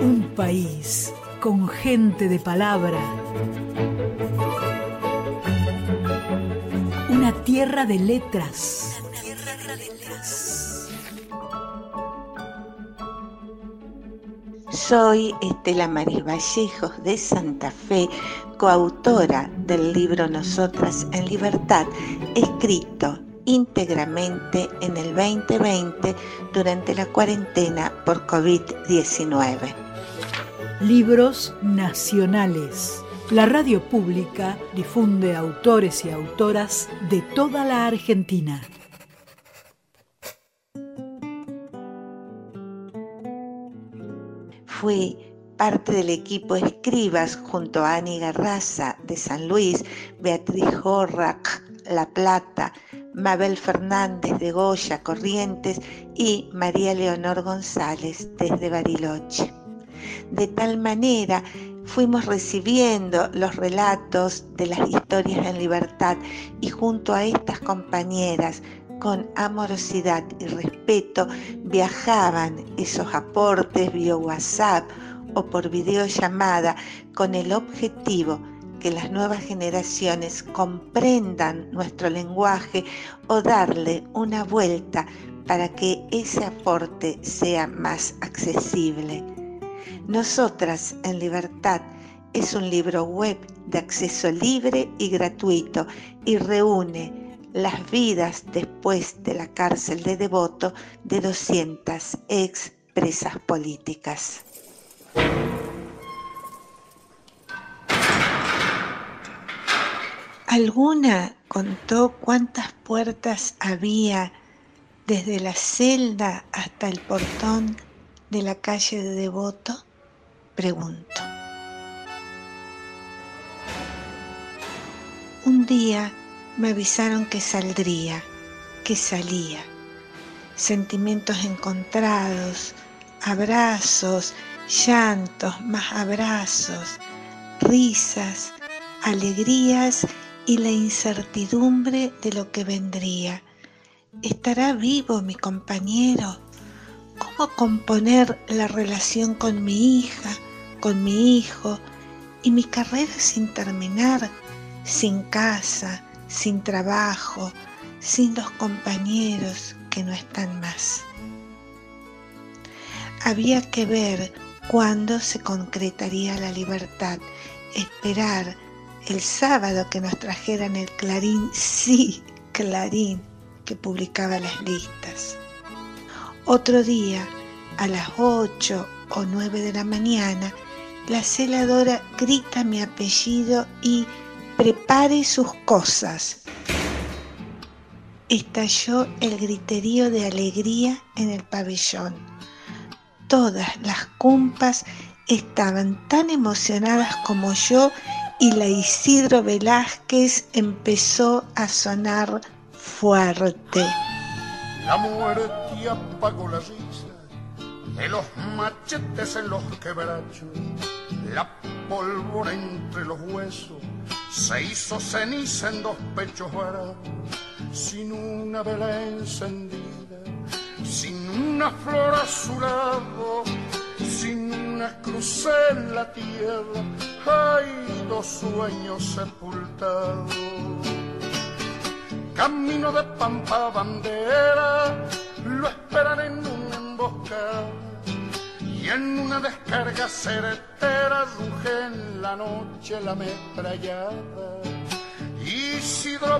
Un país con gente de palabra. Una tierra de letras. Soy Estela Maris Vallejos de Santa Fe, coautora del libro Nosotras en Libertad, escrito íntegramente en el 2020 durante la cuarentena por COVID-19. Libros nacionales. La radio pública difunde autores y autoras de toda la Argentina. Fui parte del equipo Escribas junto a Ani Garraza de San Luis, Beatriz Horrac, La Plata, Mabel Fernández de Goya Corrientes y María Leonor González desde Bariloche. De tal manera fuimos recibiendo los relatos de las historias en libertad y junto a estas compañeras con amorosidad y respeto viajaban esos aportes vía WhatsApp o por videollamada con el objetivo que las nuevas generaciones comprendan nuestro lenguaje o darle una vuelta para que ese aporte sea más accesible. Nosotras en Libertad es un libro web de acceso libre y gratuito y reúne las vidas después de la cárcel de Devoto de 200 expresas políticas. ¿Alguna contó cuántas puertas había desde la celda hasta el portón de la calle de Devoto? Pregunto. Un día me avisaron que saldría, que salía. Sentimientos encontrados, abrazos, llantos, más abrazos, risas, alegrías y la incertidumbre de lo que vendría. ¿Estará vivo mi compañero? ¿Cómo componer la relación con mi hija, con mi hijo y mi carrera sin terminar, sin casa, sin trabajo, sin los compañeros que no están más? Había que ver cuándo se concretaría la libertad, esperar el sábado que nos trajeran el Clarín, sí, Clarín, que publicaba las listas. Otro día, a las 8 o 9 de la mañana, la celadora grita mi apellido y prepare sus cosas. Estalló el griterío de alegría en el pabellón. Todas las cumpas estaban tan emocionadas como yo y la Isidro Velázquez empezó a sonar fuerte. La muerte apagó la risa de los machetes en los quebrachos, la pólvora entre los huesos se hizo ceniza en dos pechos varados, sin una vela encendida, sin una flor azulada sin una cruz en la tierra, hay dos sueños sepultados. Camino de pampa bandera, lo esperan en una emboscada y en una descarga certera ruge en la noche la metrallada. Isidro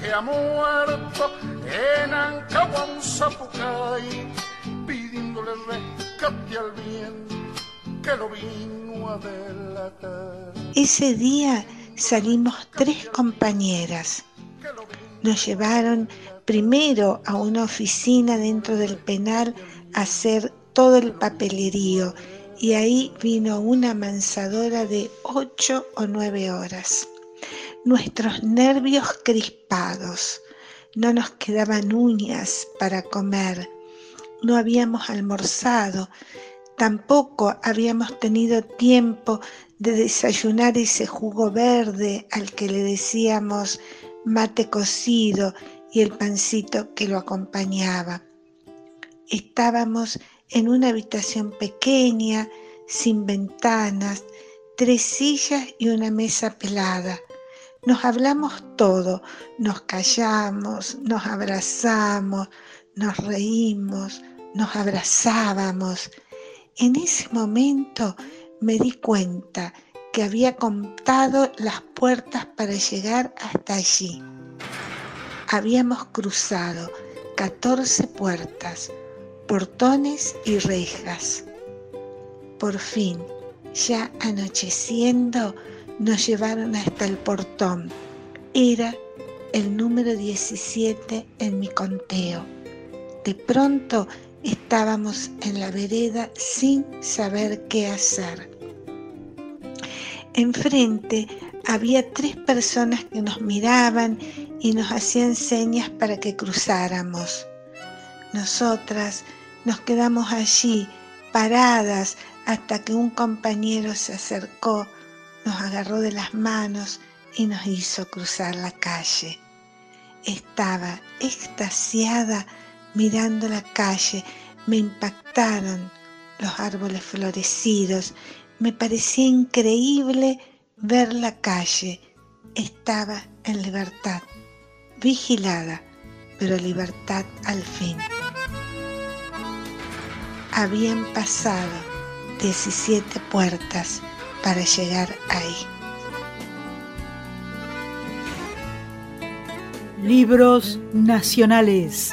que ha muerto en Ancahuan Zapucay, pidiéndole que lo vino a delatar. Ese día salimos tres compañeras. Nos llevaron primero a una oficina dentro del penal a hacer todo el papelerío y ahí vino una mansadora de ocho o nueve horas. Nuestros nervios crispados, no nos quedaban uñas para comer, no habíamos almorzado, tampoco habíamos tenido tiempo de desayunar ese jugo verde al que le decíamos mate cocido y el pancito que lo acompañaba. Estábamos en una habitación pequeña, sin ventanas, tres sillas y una mesa pelada. Nos hablamos todo, nos callamos, nos abrazamos, nos reímos, nos abrazábamos. En ese momento me di cuenta que había contado las puertas para llegar hasta allí. Habíamos cruzado 14 puertas, portones y rejas. Por fin, ya anocheciendo, nos llevaron hasta el portón. Era el número 17 en mi conteo. De pronto estábamos en la vereda sin saber qué hacer. Enfrente había tres personas que nos miraban y nos hacían señas para que cruzáramos. Nosotras nos quedamos allí paradas hasta que un compañero se acercó, nos agarró de las manos y nos hizo cruzar la calle. Estaba extasiada mirando la calle, me impactaron los árboles florecidos, me parecía increíble ver la calle. Estaba en libertad, vigilada, pero libertad al fin. Habían pasado 17 puertas para llegar ahí. Libros nacionales.